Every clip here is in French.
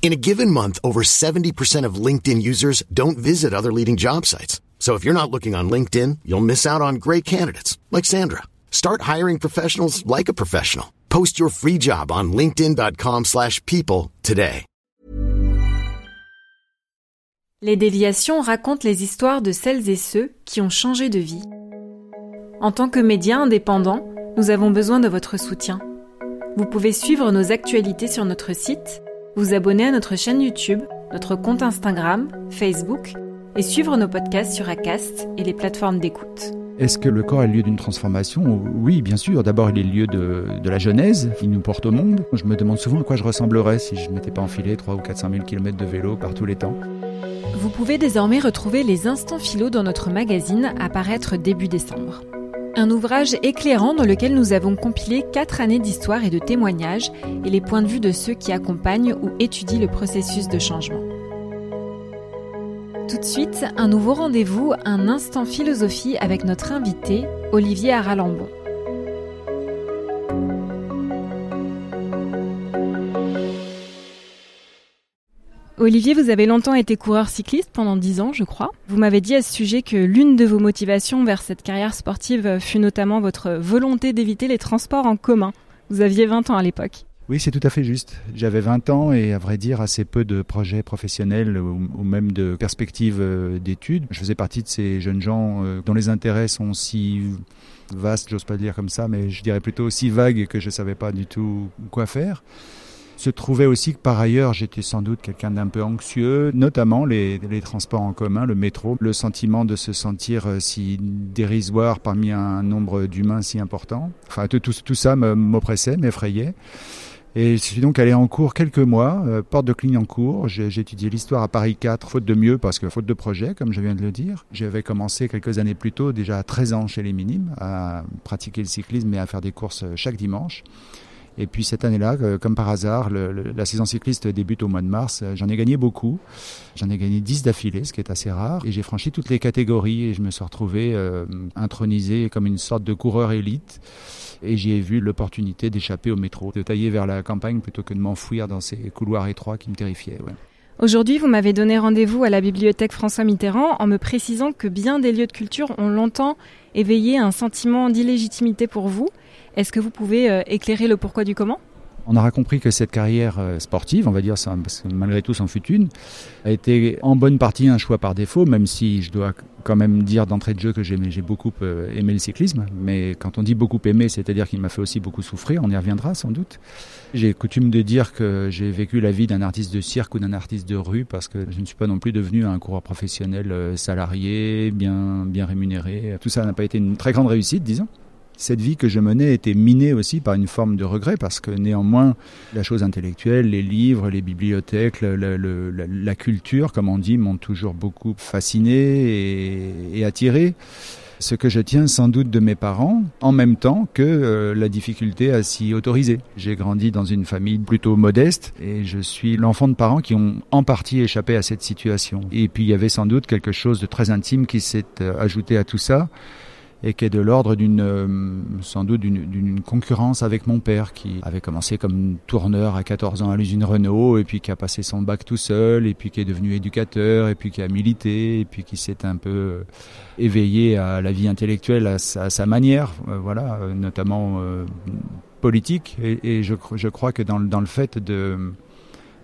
In a given month, over 70% of LinkedIn users don't visit other leading job sites. So if you're not looking on LinkedIn, you'll miss out on great candidates like Sandra. Start hiring professionals like a professional. Post your free job on linkedin.com/people today. Les déviations racontent les histoires de celles et ceux qui ont changé de vie. En tant que médias indépendants, nous avons besoin de votre soutien. Vous pouvez suivre nos actualités sur notre site, vous abonner à notre chaîne YouTube, notre compte Instagram, Facebook et suivre nos podcasts sur Acast et les plateformes d'écoute. Est-ce que le corps est le lieu d'une transformation Oui, bien sûr. D'abord, il est le lieu de, de, la genèse qui nous porte au monde. Je me demande souvent à quoi je ressemblerais si je ne m'étais pas enfilé 3 ou 400 000 km de vélo par tous les temps. Vous pouvez désormais retrouver les instants philo dans notre magazine à paraître début décembre. Un ouvrage éclairant dans lequel nous avons compilé 4 années d'histoire et de témoignages et les points de vue de ceux qui accompagnent ou étudient le processus de changement. Tout de suite, un nouveau rendez-vous, un instant philosophie avec notre invité, Olivier Aralambon. Olivier, vous avez longtemps été coureur cycliste pendant 10 ans, je crois. Vous m'avez dit à ce sujet que l'une de vos motivations vers cette carrière sportive fut notamment votre volonté d'éviter les transports en commun. Vous aviez 20 ans à l'époque. Oui, c'est tout à fait juste. J'avais 20 ans et à vrai dire assez peu de projets professionnels ou, même de perspectives d'études. Je faisais partie de ces jeunes gens dont les intérêts sont si vastes, j'ose pas le dire comme ça, mais je dirais plutôt si vagues que je ne savais pas du tout quoi faire se trouvait aussi que par ailleurs j'étais sans doute quelqu'un d'un peu anxieux, notamment les, transports en commun, le métro, le sentiment de se sentir si dérisoire parmi un nombre d'humains si important. Enfin tout, ça m'oppressait, m'effrayait. Et je suis donc allé en cours quelques mois, euh, porte de Clignancourt. J'ai étudié l'histoire à Paris 4, faute de mieux, parce que faute de projet, comme je viens de le dire. J'avais commencé quelques années plus tôt, déjà à 13 ans chez les Minimes, à pratiquer le cyclisme et à faire des courses chaque dimanche. Et puis cette année-là, comme par hasard, la saison cycliste débute au mois de mars. J'en ai gagné beaucoup. J'en ai gagné 10 d'affilée, ce qui est assez rare. Et j'ai franchi toutes les catégories et je me suis retrouvé euh, intronisé comme une sorte de coureur élite. Et j'ai vu l'opportunité d'échapper au métro, de tailler vers la campagne plutôt que de m'enfouir dans ces couloirs étroits qui me terrifiaient. Aujourd'hui, vous m'avez donné rendez-vous à la bibliothèque François Mitterrand en me précisant que bien des lieux de culture ont longtemps éveillé un sentiment d'illégitimité pour vous. Est-ce que vous pouvez euh, éclairer le pourquoi du comment? On aura compris que cette carrière sportive, on va dire parce que malgré tout c'en fut une, a été en bonne partie un choix par défaut, même si je dois quand même dire d'entrée de jeu que j'ai beaucoup aimé le cyclisme. Mais quand on dit beaucoup aimé, c'est-à-dire qu'il m'a fait aussi beaucoup souffrir, on y reviendra sans doute. J'ai coutume de dire que j'ai vécu la vie d'un artiste de cirque ou d'un artiste de rue parce que je ne suis pas non plus devenu un coureur professionnel salarié, bien, bien rémunéré. Tout ça n'a pas été une très grande réussite, disons cette vie que je menais était minée aussi par une forme de regret parce que néanmoins la chose intellectuelle, les livres, les bibliothèques, la, culture, comme on dit, m'ont toujours beaucoup fasciné et, et, attiré. Ce que je tiens sans doute de mes parents, en même temps que euh, la difficulté à s'y autoriser. J'ai grandi dans une famille plutôt modeste et je suis l'enfant de parents qui ont en partie échappé à cette situation. Et puis il y avait sans doute quelque chose de très intime qui s'est ajouté à tout ça et qui est de l'ordre d'une euh, sans doute d'une concurrence avec mon père qui avait commencé comme tourneur à 14 ans à l'usine Renault et puis qui a passé son bac tout seul et puis qui est devenu éducateur et puis qui a milité et puis qui s'est un peu éveillé à la vie intellectuelle à sa, manière euh, voilà euh, notamment euh, politique. Et, je, crois que dans, dans le fait de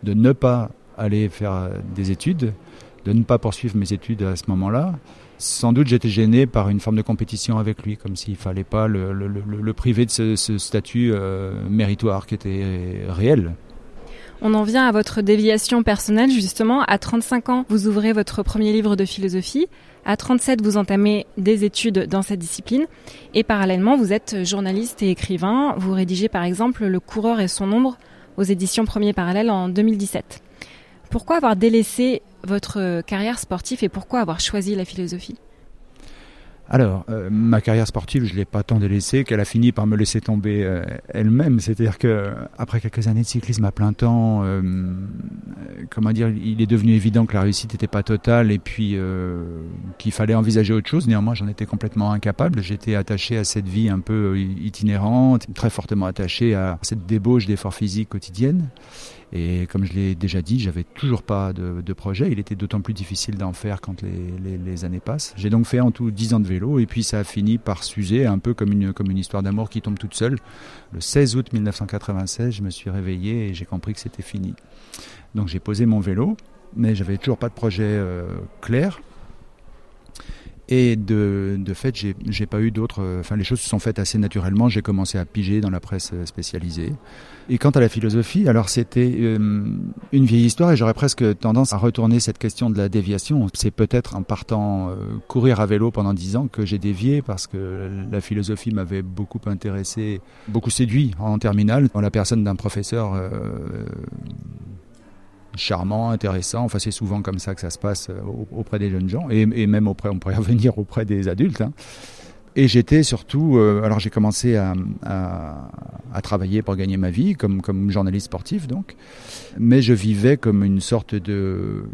de ne pas aller faire des études de ne pas poursuivre mes études à ce moment-là sans doute j'étais gêné par une forme de compétition avec lui, comme s'il fallait pas le, le, priver de ce, ce statut euh, méritoire qui était réel. On en vient à votre déviation personnelle, justement. À 35 ans, vous ouvrez votre premier livre de philosophie. À 37, vous entamez des études dans cette discipline. Et parallèlement, vous êtes journaliste et écrivain. Vous rédigez par exemple Le coureur et son ombre aux éditions Premier Parallèle en 2017. Pourquoi avoir délaissé votre carrière sportive et pourquoi avoir choisi la philosophie? Alors, euh, ma carrière sportive, je ne l'ai pas tant délaissée qu'elle a fini par me laisser tomber euh, elle-même. C'est-à-dire que après quelques années de cyclisme à plein temps, euh, comment dire, il est devenu évident que la réussite n'était pas totale et puis qu'il fallait envisager autre chose. Néanmoins, j'en étais complètement incapable. J'étais attaché à cette vie un peu itinérante, très fortement attaché à cette débauche d'efforts physiques quotidiennes. Et comme je l'ai déjà dit, j'avais toujours pas de, projet. Il était d'autant plus difficile d'en faire quand les, années passent. J'ai donc fait en tout 10 ans de vélo et puis ça a fini par s'user un peu comme une, histoire d'amour qui tombe toute seule. Le 16 août 1996, je me suis réveillé et j'ai compris que c'était fini. Donc j'ai posé mon vélo, mais j'avais toujours pas de projet euh, clair. Et de, de fait, j'ai pas eu d'autres. Euh, enfin, les choses se sont faites assez naturellement. J'ai commencé à piger dans la presse euh, spécialisée. Et quant à la philosophie, alors c'était euh, une vieille histoire et j'aurais presque tendance à retourner cette question de la déviation. C'est peut-être en partant courir à vélo pendant dix ans que j'ai dévié parce que la philosophie m'avait beaucoup intéressé, beaucoup séduit en terminale, dans la personne d'un professeur charmant, intéressant. Enfin, c'est souvent comme ça que ça se passe euh, auprès des jeunes gens et, même auprès, on pourrait revenir auprès des adultes. Hein. Et j'étais surtout, euh, alors j'ai commencé à, travailler pour gagner ma vie comme, journaliste sportif donc, mais je vivais comme une sorte de,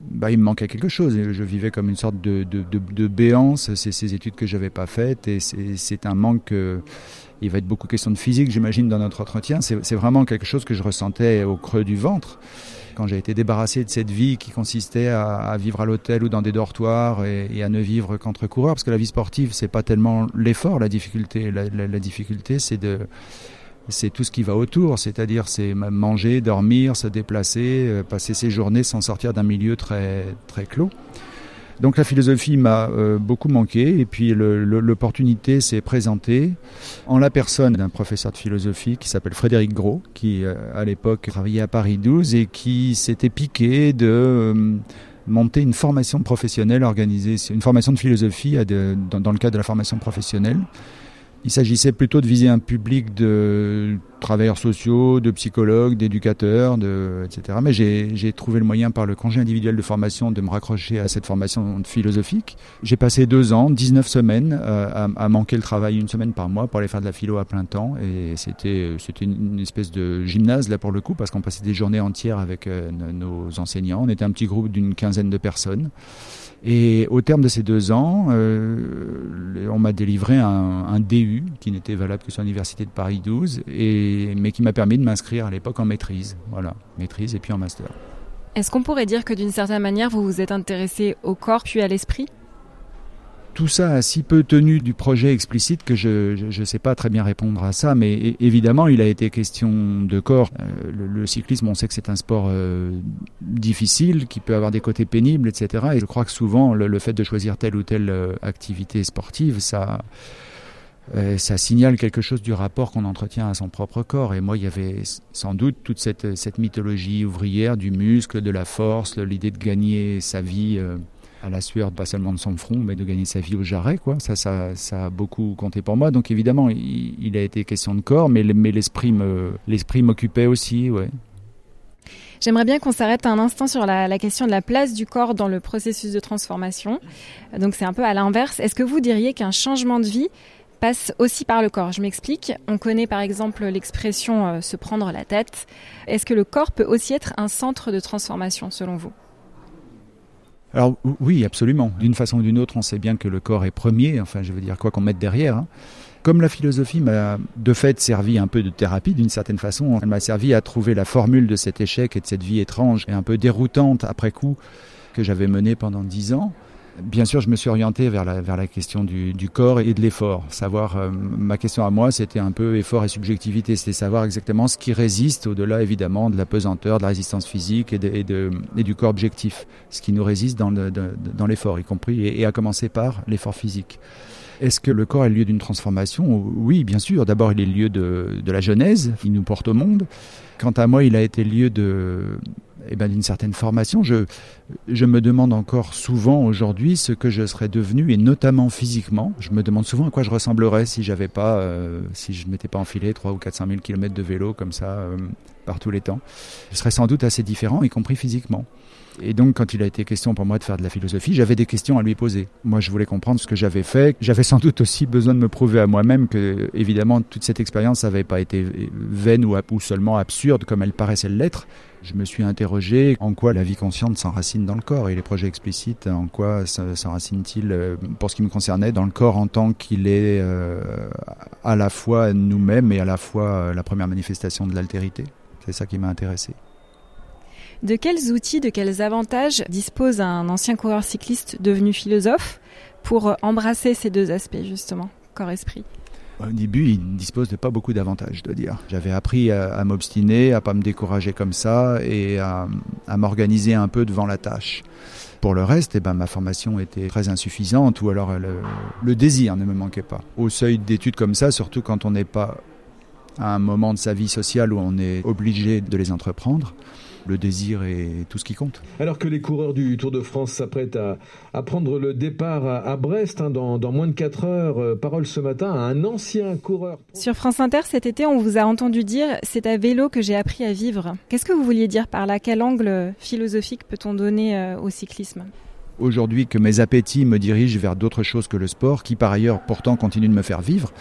bah, il me manquait quelque chose. Je vivais comme une sorte de, béance. C'est ces études que j'avais pas faites et c'est un manque. Il va être beaucoup question de physique, j'imagine, dans notre entretien. C'est vraiment quelque chose que je ressentais au creux du ventre quand j'ai été débarrassé de cette vie qui consistait à, vivre à l'hôtel ou dans des dortoirs et, à ne vivre qu'entre coureurs, parce que la vie sportive, c'est pas tellement l'effort, la difficulté. La, difficulté, c'est de c'est tout ce qui va autour, c'est-à-dire c'est manger, dormir, se déplacer, euh, passer ses journées sans sortir d'un milieu très très clos. Donc la philosophie m'a euh, beaucoup manqué et puis l'opportunité s'est présentée en la personne d'un professeur de philosophie qui s'appelle Frédéric Gros, qui euh, à l'époque travaillait à Paris 12 et qui s'était piqué de euh, monter une formation professionnelle organisée, une formation de philosophie dans, le cadre de la formation professionnelle il s'agissait plutôt de viser un public de travailleurs sociaux, de psychologues, d'éducateurs, de, etc. Mais j'ai trouvé le moyen par le congé individuel de formation de me raccrocher à cette formation philosophique. J'ai passé deux ans, 19 semaines euh, à, manquer le travail une semaine par mois pour aller faire de la philo à plein temps. Et c'était une, espèce de gymnase là pour le coup parce qu'on passait des journées entières avec euh, nos enseignants. On était un petit groupe d'une quinzaine de personnes. Et au terme de ces deux ans, euh, on m'a délivré un, un, DU qui n'était valable que sur l'université de Paris 12, et, mais qui m'a permis de m'inscrire à l'époque en maîtrise. Voilà, maîtrise et puis en master. Est-ce qu'on pourrait dire que d'une certaine manière, vous vous êtes intéressé au corps puis à l'esprit? Tout ça a si peu tenu du projet explicite que je ne sais pas très bien répondre à ça, mais évidemment, il a été question de corps. Euh, le, cyclisme, on sait que c'est un sport euh, difficile, qui peut avoir des côtés pénibles, etc. Et je crois que souvent, le, fait de choisir telle ou telle euh, activité sportive, ça, ça signale quelque chose du rapport qu'on entretient à son propre corps. Et moi, il y avait sans doute toute cette, cette mythologie ouvrière du muscle, de la force, l'idée de gagner sa vie à la sueur, pas seulement de son front, mais de gagner sa vie au jarret. Ça, ça, a beaucoup compté pour moi. Donc évidemment, il, a été question de corps, mais, l'esprit m'occupait aussi. Ouais. J'aimerais bien qu'on s'arrête un instant sur la, question de la place du corps dans le processus de transformation. Donc c'est un peu à l'inverse. Est-ce que vous diriez qu'un changement de vie passe aussi par le corps. Je m'explique. On connaît par exemple l'expression euh, se prendre la tête. Est-ce que le corps peut aussi être un centre de transformation selon vous? Alors oui, absolument. D'une façon ou d'une autre, on sait bien que le corps est premier, enfin je veux dire quoi qu'on mette derrière. Hein. Comme la philosophie m'a de fait servi un peu de thérapie d'une certaine façon, elle m'a servi à trouver la formule de cet échec et de cette vie étrange et un peu déroutante après coup que j'avais menée pendant dix ans. Bien sûr, je me suis orienté vers la, vers la question du, du corps et de l'effort. Savoir, euh, ma question à moi, c'était un peu effort et subjectivité. C'était savoir exactement ce qui résiste au-delà, évidemment, de la pesanteur, de la résistance physique et, de, et, du corps objectif. Ce qui nous résiste dans, dans l'effort, y compris, et, et à commencer par l'effort physique. Est-ce que le corps est le lieu d'une transformation? Oui, bien sûr. D'abord, il est le lieu de, de la genèse, qui nous porte au monde. Quant à moi, il a été lieu de eh ben, d'une certaine formation. Je, me demande encore souvent aujourd'hui ce que je serais devenu, et notamment physiquement. Je me demande souvent à quoi je ressemblerais si euh, je m'étais pas enfilé 3 ou 400 000 kilomètres de vélo comme ça. Euh, par tous les temps. Je serais sans doute assez différent, y compris physiquement. Et donc, quand il a été question pour moi de faire de la philosophie, j'avais des questions à lui poser. Moi, je voulais comprendre ce que j'avais fait. J'avais sans doute aussi besoin de me prouver à moi-même que, évidemment, toute cette expérience n'avait pas été vaine ou seulement absurde comme elle paraissait l'être. Je me suis interrogé en quoi la vie consciente s'enracine dans le corps et les projets explicites, en quoi s'enracinent-ils, euh, pour ce qui me concernait, dans le corps en tant qu'il est euh, à la fois nous-mêmes et à la fois euh, la première manifestation de l'altérité. C'est ça qui m'a intéressé. De quels outils, de quels avantages dispose un ancien coureur cycliste devenu philosophe pour embrasser ces deux aspects justement, corps-esprit? Au début, il dispose de pas beaucoup d'avantages, je dois dire. J'avais appris à, m'obstiner, à pas me décourager comme ça et à, m'organiser un peu devant la tâche. Pour le reste, eh ben, ma formation était très insuffisante ou alors le, le désir ne me manquait pas. Au seuil d'études comme ça, surtout quand on n'est pas à un moment de sa vie sociale où on est obligé de les entreprendre, le désir est tout ce qui compte. Alors que les coureurs du Tour de France s'apprêtent à, prendre le départ à, Brest hein, dans, moins de 4 heures, euh, parole ce matin à un ancien coureur. Sur France Inter cet été, on vous a entendu dire c'est à vélo que j'ai appris à vivre. Qu'est-ce que vous vouliez dire par là? Quel angle philosophique peut-on donner euh, au cyclisme? Aujourd'hui que mes appétits me dirigent vers d'autres choses que le sport, qui par ailleurs pourtant continue de me faire vivre,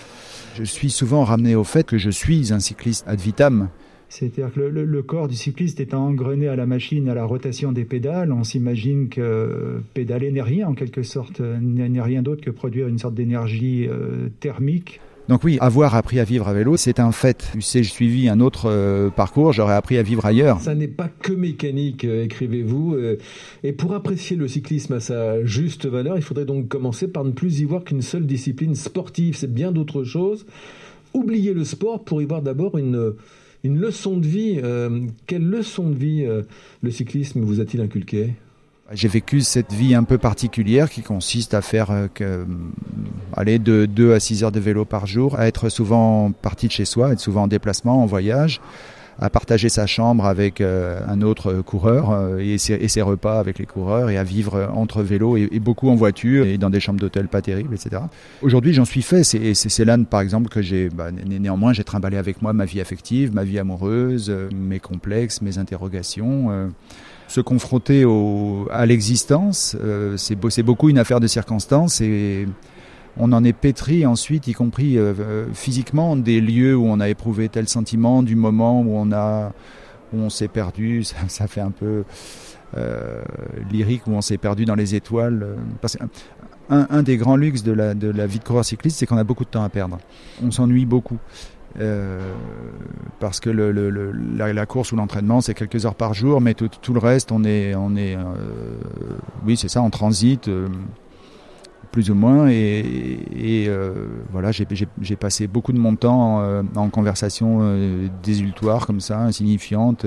je suis souvent ramené au fait que je suis un cycliste ad vitam. C'est-à-dire que le, corps du cycliste est engrené à la machine, à la rotation des pédales. On s'imagine que pédaler n'est rien en quelque sorte, n'est rien d'autre que produire une sorte d'énergie euh, thermique. Donc oui, avoir appris à vivre à vélo, c'est un fait. Sais, j'ai suivi un autre euh, parcours, j'aurais appris à vivre ailleurs. Ça n'est pas que mécanique, euh, écrivez-vous. et pour apprécier le cyclisme à sa juste valeur, il faudrait donc commencer par ne plus y voir qu'une seule discipline sportive. C'est bien d'autres choses. Oubliez le sport pour y voir d'abord une une leçon de vie. Euh, quelle leçon de vie euh, le cyclisme vous a-t-il inculqué j'ai vécu cette vie un peu particulière qui consiste à faire euh, que, aller de 2 à 6 heures de vélo par jour, à être souvent parti de chez soi, être souvent en déplacement, en voyage, à partager sa chambre avec euh, un autre coureur euh, et, ses, repas avec les coureurs et à vivre entre vélo et, beaucoup en voiture et dans des chambres d'hôtel pas terribles, etc. Aujourd'hui, j'en suis fait. C'est là, par exemple, que j'ai, bah, néanmoins, j'ai trimballé avec moi ma vie affective, ma vie amoureuse, euh, mes complexes, mes interrogations se confronter au, à l'existence, c'est beaucoup une affaire de circonstances et on en est pétri ensuite, y compris euh, euh, physiquement, des lieux où on a éprouvé tel sentiment, du moment où on a, où on s'est perdu, ça, fait un peu euh, lyrique, où on s'est perdu dans les étoiles. Un, des grands luxes de la, de la vie de coureur cycliste, c'est qu'on a beaucoup de temps à perdre. On s'ennuie beaucoup. parce que la, course ou l'entraînement c'est quelques heures par jour, mais tout, tout le reste on est, on est, oui c'est ça, en transit plus ou moins. Et, euh, voilà, j'ai passé beaucoup de mon temps euh, en conversation euh, désultoire comme ça, insignifiante,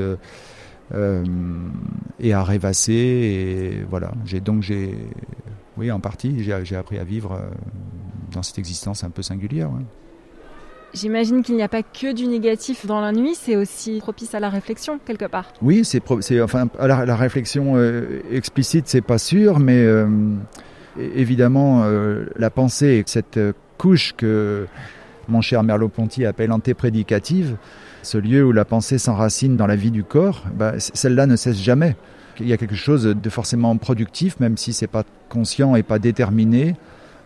et à rêvasser. Et voilà, j'ai donc j'ai, oui, en partie, j'ai appris à vivre dans cette existence un peu singulière. J'imagine qu'il n'y a pas que du négatif dans la nuit, c'est aussi propice à la réflexion quelque part. Oui, c'est enfin la, la réflexion explicite, c'est pas sûr, mais évidemment, euh, la pensée, cette couche que mon cher Merleau-Ponty appelle antéprédicative, ce lieu où la pensée s'enracine dans la vie du corps, bah, celle-là ne cesse jamais. Il y a quelque chose de forcément productif, même si c'est pas conscient et pas déterminé,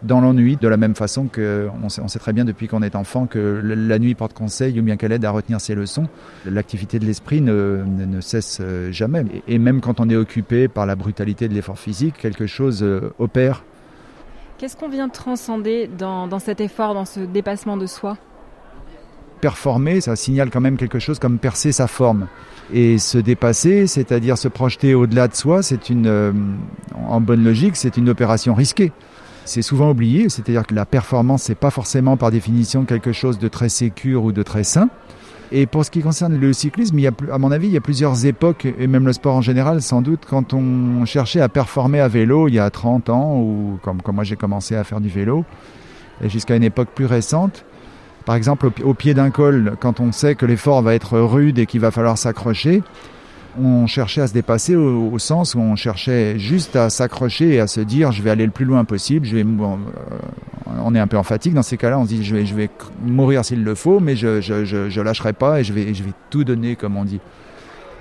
dans l'ennui, de la même façon que on sait, on sait très bien depuis qu'on est enfant que la nuit porte conseil ou bien qu'elle aide à retenir ses leçons. L'activité de l'esprit ne, ne, cesse euh, jamais. Et, même quand on est occupé par la brutalité de l'effort physique, quelque chose euh, opère. Qu'est-ce qu'on vient transcender dans, dans cet effort, dans ce dépassement de soi? Performer, ça signale quand même quelque chose comme percer sa forme. Et se dépasser, c'est-à-dire se projeter au-delà de soi, c'est une, euh, en bonne logique, c'est une opération risquée c'est souvent oublié, c'est-à-dire que la performance, c'est pas forcément par définition quelque chose de très sécure ou de très sain. Et pour ce qui concerne le cyclisme, il y a, à mon avis, il y a plusieurs époques, et même le sport en général, sans doute, quand on cherchait à performer à vélo il y a 30 ans, ou comme, comme moi j'ai commencé à faire du vélo, et jusqu'à une époque plus récente, par exemple au pied d'un col, quand on sait que l'effort va être rude et qu'il va falloir s'accrocher, on cherchait à se dépasser au, sens où on cherchait juste à s'accrocher et à se dire je vais aller le plus loin possible, euh, on est un peu en fatigue. Dans ces cas-là, on se dit je vais, mourir s'il le faut, mais je, je, lâcherai pas et je vais, tout donner, comme on dit.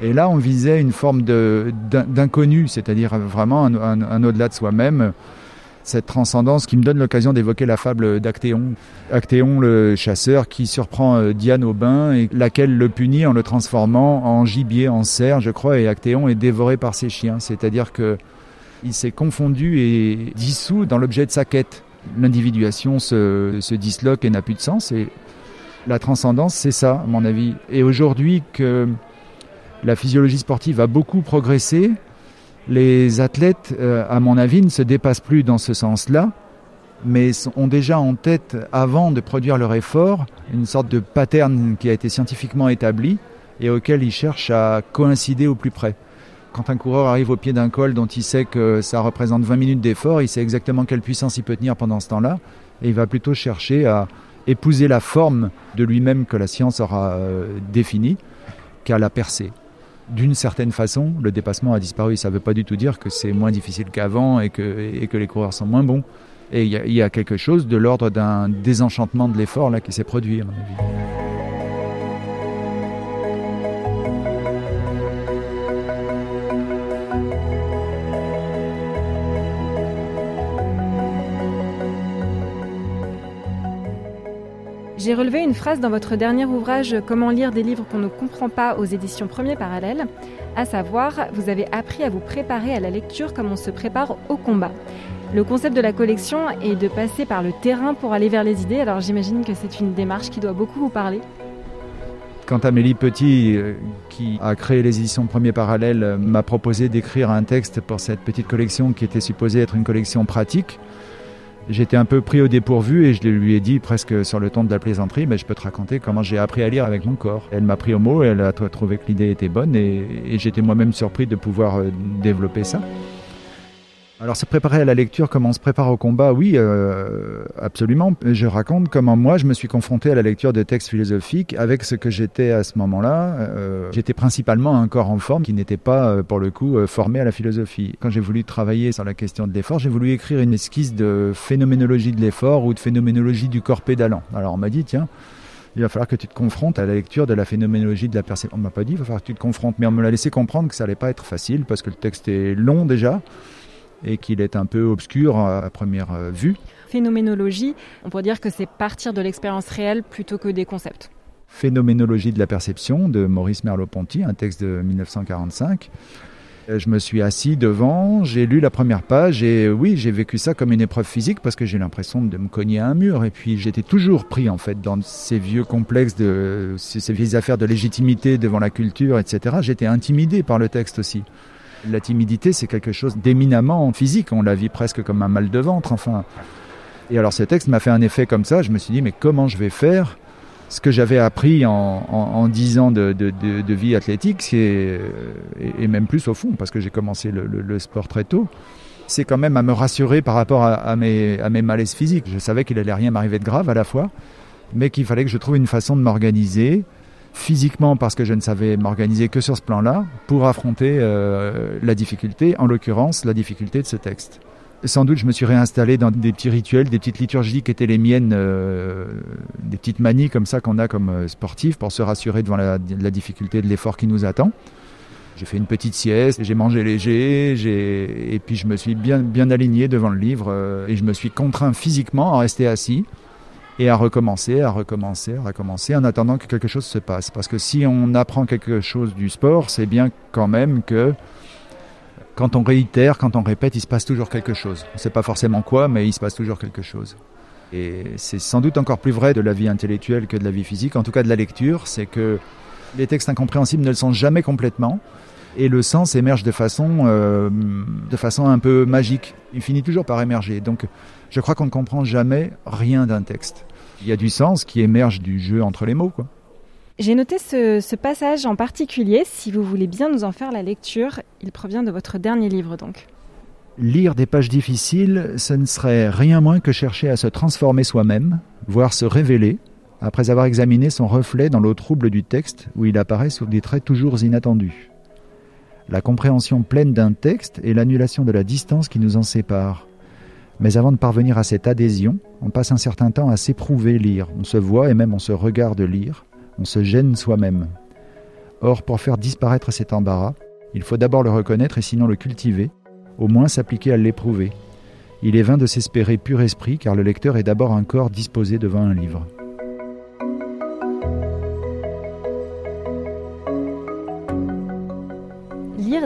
Et là, on visait une forme d'inconnu, c'est-à-dire vraiment un au-delà de soi-même cette transcendance qui me donne l'occasion d'évoquer la fable d'Actéon. Actéon, le chasseur, qui surprend euh, Diane au bain et laquelle le punit en le transformant en gibier, en cerf, je crois, et Actéon est dévoré par ses chiens. C'est-à-dire que il s'est confondu et dissous dans l'objet de sa quête. L'individuation se, se disloque et n'a plus de sens. Et la transcendance, c'est ça, à mon avis. Et aujourd'hui que la physiologie sportive a beaucoup progressé, les athlètes, euh, à mon avis, ne se dépassent plus dans ce sens-là, mais ont déjà en tête, avant de produire leur effort, une sorte de pattern qui a été scientifiquement établi et auquel ils cherchent à coïncider au plus près. Quand un coureur arrive au pied d'un col dont il sait que ça représente 20 minutes d'effort, il sait exactement quelle puissance il peut tenir pendant ce temps-là, et il va plutôt chercher à épouser la forme de lui-même que la science aura euh, définie qu'à la percer d'une certaine façon, le dépassement a disparu. Ça ne veut pas du tout dire que c'est moins difficile qu'avant et que, les coureurs sont moins bons. Et il y, y, a quelque chose de l'ordre d'un désenchantement de l'effort là qui s'est produit, à mon avis. J'ai relevé une phrase dans votre dernier ouvrage Comment lire des livres qu'on ne comprend pas aux éditions Premier Parallèle, à savoir, vous avez appris à vous préparer à la lecture comme on se prépare au combat. Le concept de la collection est de passer par le terrain pour aller vers les idées, alors j'imagine que c'est une démarche qui doit beaucoup vous parler. Quand Amélie Petit, euh, qui a créé les éditions Premier Parallèle, euh, m'a proposé d'écrire un texte pour cette petite collection qui était supposée être une collection pratique, J'étais un peu pris au dépourvu et je lui ai dit presque sur le ton de la plaisanterie, mais je peux te raconter comment j'ai appris à lire avec mon corps. Elle m'a pris au mot, elle a trouvé que l'idée était bonne et, j'étais moi-même surpris de pouvoir euh, développer ça. Alors se préparer à la lecture comme on se prépare au combat, oui, euh, absolument. Je raconte comment moi je me suis confronté à la lecture de textes philosophiques avec ce que j'étais à ce moment-là. Euh, j'étais principalement un corps en forme qui n'était pas, euh, pour le coup, euh, formé à la philosophie. Quand j'ai voulu travailler sur la question de l'effort, j'ai voulu écrire une esquisse de phénoménologie de l'effort ou de phénoménologie du corps pédalant. Alors on m'a dit, tiens, il va falloir que tu te confrontes à la lecture de la phénoménologie de la perception. On m'a pas dit, il va falloir que tu te confrontes, mais on me l'a laissé comprendre que ça allait pas être facile parce que le texte est long déjà et qu'il est un peu obscur à première euh, vue. Phénoménologie, on pourrait dire que c'est partir de l'expérience réelle plutôt que des concepts. Phénoménologie de la perception de Maurice Merleau-Ponty, un texte de 1945. Euh, je me suis assis devant, j'ai lu la première page et oui, j'ai vécu ça comme une épreuve physique parce que j'ai l'impression de me cogner à un mur. Et puis j'étais toujours pris en fait dans ces vieux complexes, de, ces vieilles affaires de légitimité devant la culture, etc. J'étais intimidé par le texte aussi. La timidité, c'est quelque chose d'éminemment physique. On la vit presque comme un mal de ventre, enfin. Et alors ce texte m'a fait un effet comme ça. Je me suis dit, mais comment je vais faire ce que j'avais appris en, en, en, 10 ans de, vie athlétique, et, et, même plus au fond, parce que j'ai commencé le, sport très tôt, c'est quand même à me rassurer par rapport à, à, mes, à mes malaises physiques. Je savais qu'il allait rien m'arriver de grave à la fois, mais qu'il fallait que je trouve une façon de m'organiser, physiquement parce que je ne savais m'organiser que sur ce plan-là, pour affronter euh, la difficulté, en l'occurrence la difficulté de ce texte. Sans doute, je me suis réinstallé dans des petits rituels, des petites liturgies qui étaient les miennes, euh, des petites manies comme ça qu'on a comme euh, sportif pour se rassurer devant la, difficulté de l'effort qui nous attend. J'ai fait une petite sieste, j'ai mangé léger, et puis je me suis bien, aligné devant le livre et je me suis contraint physiquement à rester assis et à recommencer, à recommencer, à recommencer en attendant que quelque chose se passe. Parce que si on apprend quelque chose du sport, c'est bien quand même que quand on réitère, quand on répète, il se passe toujours quelque chose. On ne sait pas forcément quoi, mais il se passe toujours quelque chose. Et c'est sans doute encore plus vrai de la vie intellectuelle que de la vie physique, en tout cas de la lecture, c'est que les textes incompréhensibles ne le sont jamais complètement, et le sens émerge de façon, euh, de façon un peu magique. Il finit toujours par émerger. Donc je crois qu'on ne comprend jamais rien d'un texte. Il y a du sens qui émerge du jeu entre les mots. Quoi. J'ai noté ce, ce, passage en particulier, si vous voulez bien nous en faire la lecture, il provient de votre dernier livre donc. Lire des pages difficiles, ce ne serait rien moins que chercher à se transformer soi-même, voire se révéler, après avoir examiné son reflet dans l'eau trouble du texte où il apparaît sous des traits toujours inattendus. La compréhension pleine d'un texte et l'annulation de la distance qui nous en sépare. Mais avant de parvenir à cette adhésion, on passe un certain temps à s'éprouver lire. On se voit et même on se regarde lire. On se gêne soi-même. Or, pour faire disparaître cet embarras, il faut d'abord le reconnaître et sinon le cultiver, au moins s'appliquer à l'éprouver. Il est vain de s'espérer pur esprit car le lecteur est d'abord un corps disposé devant un livre.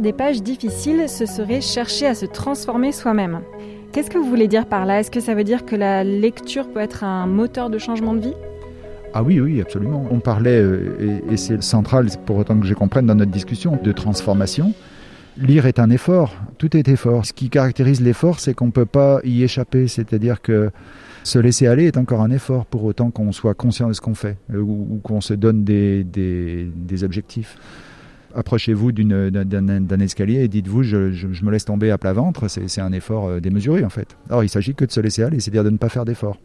Des pages difficiles, ce serait chercher à se transformer soi-même. Qu'est-ce que vous voulez dire par là? Est-ce que ça veut dire que la lecture peut être un moteur de changement de vie? Ah oui, oui, absolument. On parlait, euh, et, c'est central pour autant que je comprenne dans notre discussion, de transformation. Lire est un effort, tout est effort. Ce qui caractérise l'effort, c'est qu'on ne peut pas y échapper, c'est-à-dire que se laisser aller est encore un effort pour autant qu'on soit conscient de ce qu'on fait euh, ou, qu'on se donne des, objectifs. Approchez-vous d'un escalier et dites-vous je, me laisse tomber à plat ventre, c'est un effort euh, démesuré en fait. Or il s'agit que de se laisser aller, c'est-à-dire de ne pas faire d'effort.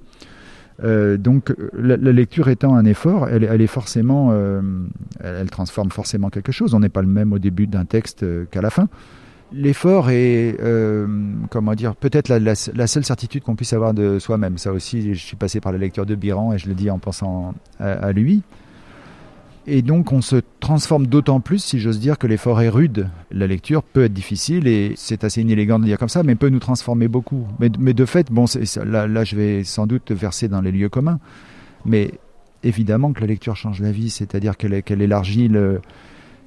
Euh, donc la, lecture étant un effort, elle, est forcément, euh, elle, transforme forcément quelque chose. On n'est pas le même au début d'un texte qu'à la fin. L'effort est, comment dire, peut-être la, seule certitude qu'on puisse avoir de soi-même. Ça aussi, je suis passé par la lecture de Biran et je le dis en pensant à lui. Et donc on se transforme d'autant plus, si j'ose dire, que l'effort est rude. La lecture peut être difficile et c'est assez inélégant de dire comme ça, mais peut nous transformer beaucoup. Mais, de fait, bon, là, là je vais sans doute verser dans les lieux communs, mais évidemment que la lecture change la vie, c'est-à-dire qu'elle élargit le,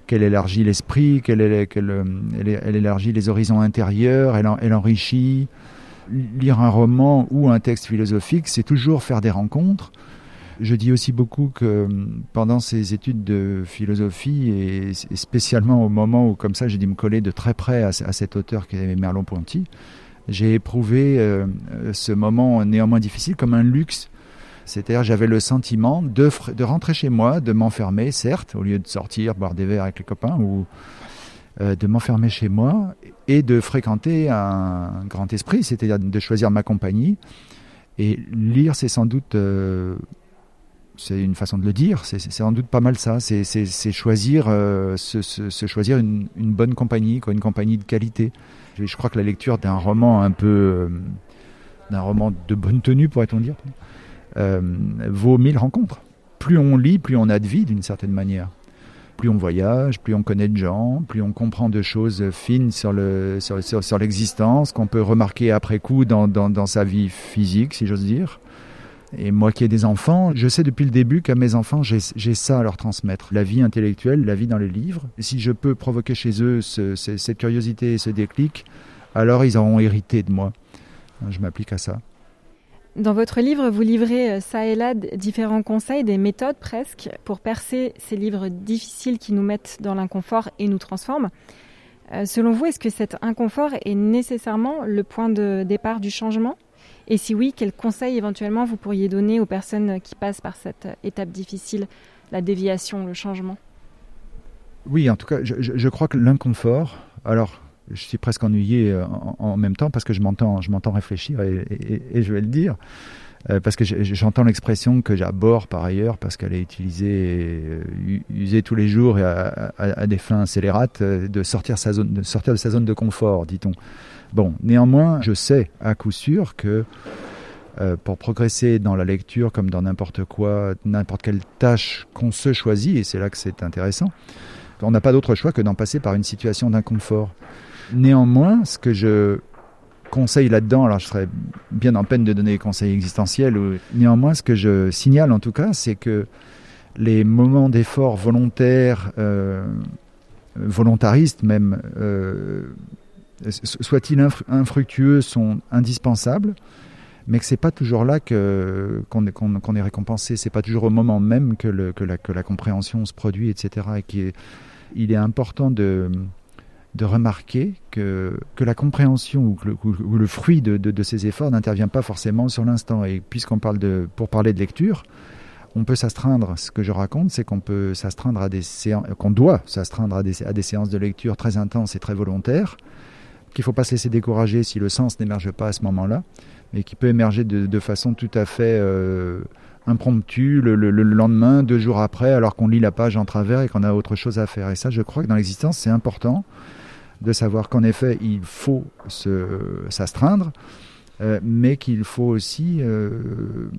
élargit l'esprit, qu'elle elle, élargit les horizons intérieurs, elle enrichit. Lire un roman ou un texte philosophique, c'est toujours faire des rencontres je dis aussi beaucoup que hum, pendant ces études de philosophie, et, spécialement au moment où, comme ça, j'ai dû me coller de très près à, cet auteur qui est Merleau-Ponty, j'ai éprouvé euh, ce moment néanmoins difficile comme un luxe. C'est-à-dire, j'avais le sentiment de, de rentrer chez moi, de m'enfermer, certes, au lieu de sortir, boire des verres avec les copains, ou euh, de m'enfermer chez moi et de fréquenter un grand esprit, c'est-à-dire de choisir ma compagnie. Et lire, c'est sans doute euh, c'est une façon de le dire, c'est sans doute pas mal ça, c'est choisir, euh, se, choisir une, bonne compagnie, une compagnie de qualité. Je, crois que la lecture d'un roman un peu, euh, d'un roman de bonne tenue, pourrait-on dire, euh, vaut mille rencontres. Plus on lit, plus on a de vie d'une certaine manière. Plus on voyage, plus on connaît de gens, plus on comprend de choses fines sur le sur, sur, l'existence qu'on peut remarquer après coup dans sa vie physique, si j'ose dire. Et moi qui ai des enfants, je sais depuis le début qu'à mes enfants, j'ai ça à leur transmettre. La vie intellectuelle, la vie dans les livres. si je peux provoquer chez eux cette curiosité et ce déclic, alors ils auront hérité de moi. Je m'applique à ça. Dans votre livre, vous livrez euh, ça et là différents conseils, des méthodes presque, pour percer ces livres difficiles qui nous mettent dans l'inconfort et nous transforment. Euh, selon vous, est-ce que cet inconfort est nécessairement le point de départ du changement? Et si oui, quels conseils éventuellement vous pourriez donner aux personnes qui passent par cette étape difficile, la déviation, le changement? Oui, en tout cas, je, crois que l'inconfort, alors je suis presque ennuyé euh, en, même temps parce que je m'entends, je m'entends réfléchir et, je vais le dire. Euh, parce que j'entends l'expression que j'aborde par ailleurs, parce qu'elle est utilisée, euh, usée tous les jours et à, des fins scélérates, de sortir, sa zone, de sortir de sa zone de confort, dit-on. Bon, néanmoins, je sais à coup sûr que euh, pour progresser dans la lecture comme dans n'importe quoi, n'importe quelle tâche qu'on se choisit, et c'est là que c'est intéressant, on n'a pas d'autre choix que d'en passer par une situation d'inconfort. Néanmoins, ce que je conseille là-dedans, alors je serais bien en peine de donner des conseils existentiels, néanmoins ce que je signale en tout cas, c'est que les moments d'effort volontaires, euh, volontaristes même, euh, soit-il infructueux, sont indispensables, mais que c'est pas toujours là que qu'on est, est récompensé. C'est pas toujours au moment même que, la, que la compréhension se produit, etc. Et est, il est important de de remarquer que, que la compréhension ou, le, ou le fruit de, de, ces efforts n'intervient pas forcément sur l'instant. Et puisqu'on parle de, pour parler de lecture, on peut s'astreindre. Ce que je raconte, c'est qu'on peut s'astreindre à des séances, qu'on doit s'astreindre à des, à des séances de lecture très intenses et très volontaires, qu'il ne faut pas se laisser décourager si le sens n'émerge pas à ce moment-là, mais qui peut émerger de, façon tout à fait euh, impromptue le, lendemain, deux jours après, alors qu'on lit la page en travers et qu'on a autre chose à faire. Et ça, je crois que dans l'existence, c'est important de savoir qu'en effet, il faut s'astreindre, euh, mais qu'il faut aussi euh,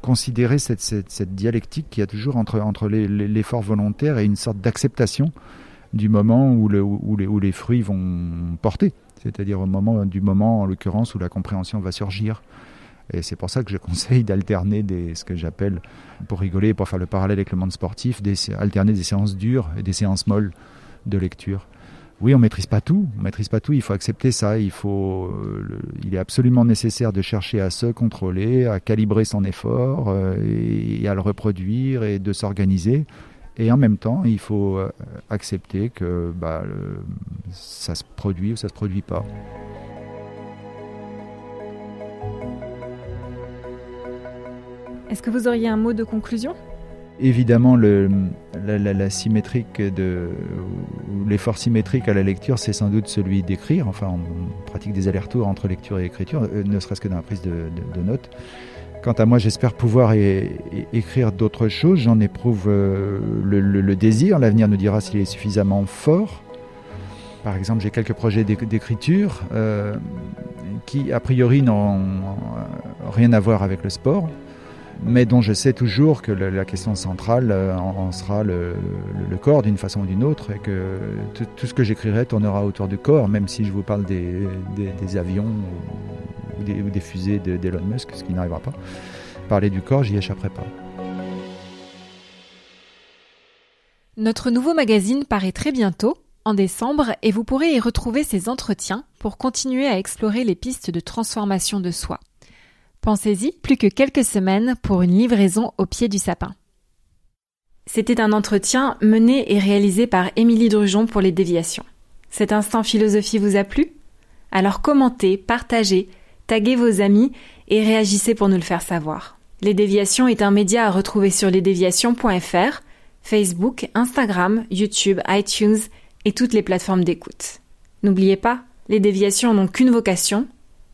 considérer cette, dialectique qu'il y a toujours entre, l'effort volontaire et une sorte d'acceptation du moment où les fruits vont porter, c'est-à-dire au moment du moment en l'occurrence où la compréhension va surgir. Et c'est pour ça que je conseille d'alterner des, ce que j'appelle, pour rigoler, pour faire le parallèle avec le monde sportif, des, alterner des séances dures et des séances molles de lecture. Oui, on maîtrise pas tout, on maîtrise pas tout. Il faut accepter ça. Il faut, euh, il est absolument nécessaire de chercher à se contrôler, à calibrer son effort euh, et, à le reproduire et de s'organiser. Et en même temps, il faut euh, accepter que bah, ça se produit ou ça se produit pas. Est-ce que vous auriez un mot de conclusion? Évidemment, le, la, symétrique de, l'effort symétrique à la lecture, c'est sans doute celui d'écrire. Enfin, on pratique des allers-retours entre lecture et écriture, euh, ne serait-ce que dans la prise de, notes. Quant à moi, j'espère pouvoir écrire d'autres choses. J'en éprouve euh, le, désir. L'avenir nous dira s'il est suffisamment fort. Par exemple, j'ai quelques projets d'écriture euh, qui, a priori, n'ont rien à voir avec le sport mais dont je sais toujours que la, question centrale euh, en, sera le, corps d'une façon ou d'une autre, et que tout ce que j'écrirai tournera autour du corps, même si je vous parle des, avions ou des, fusées d'Elon Musk, ce qui n'arrivera pas. Parler du corps, j'y échapperai pas. Notre nouveau magazine paraît très bientôt, en décembre, et vous pourrez y retrouver ces entretiens pour continuer à explorer les pistes de transformation de soi. Pensez-y, plus que quelques semaines pour une livraison au pied du sapin. C'était un entretien mené et réalisé par Émilie Drujon pour les déviations. Cet instant philosophie vous a plu? Alors commentez, partagez, taguez vos amis et réagissez pour nous le faire savoir. Les déviations est un média à retrouver sur lesdéviations.fr, Facebook, Instagram, YouTube, iTunes et toutes les plateformes d'écoute. N'oubliez pas, les déviations n'ont qu'une vocation,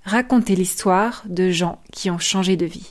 raconter l'histoire de gens qui ont changé de vie.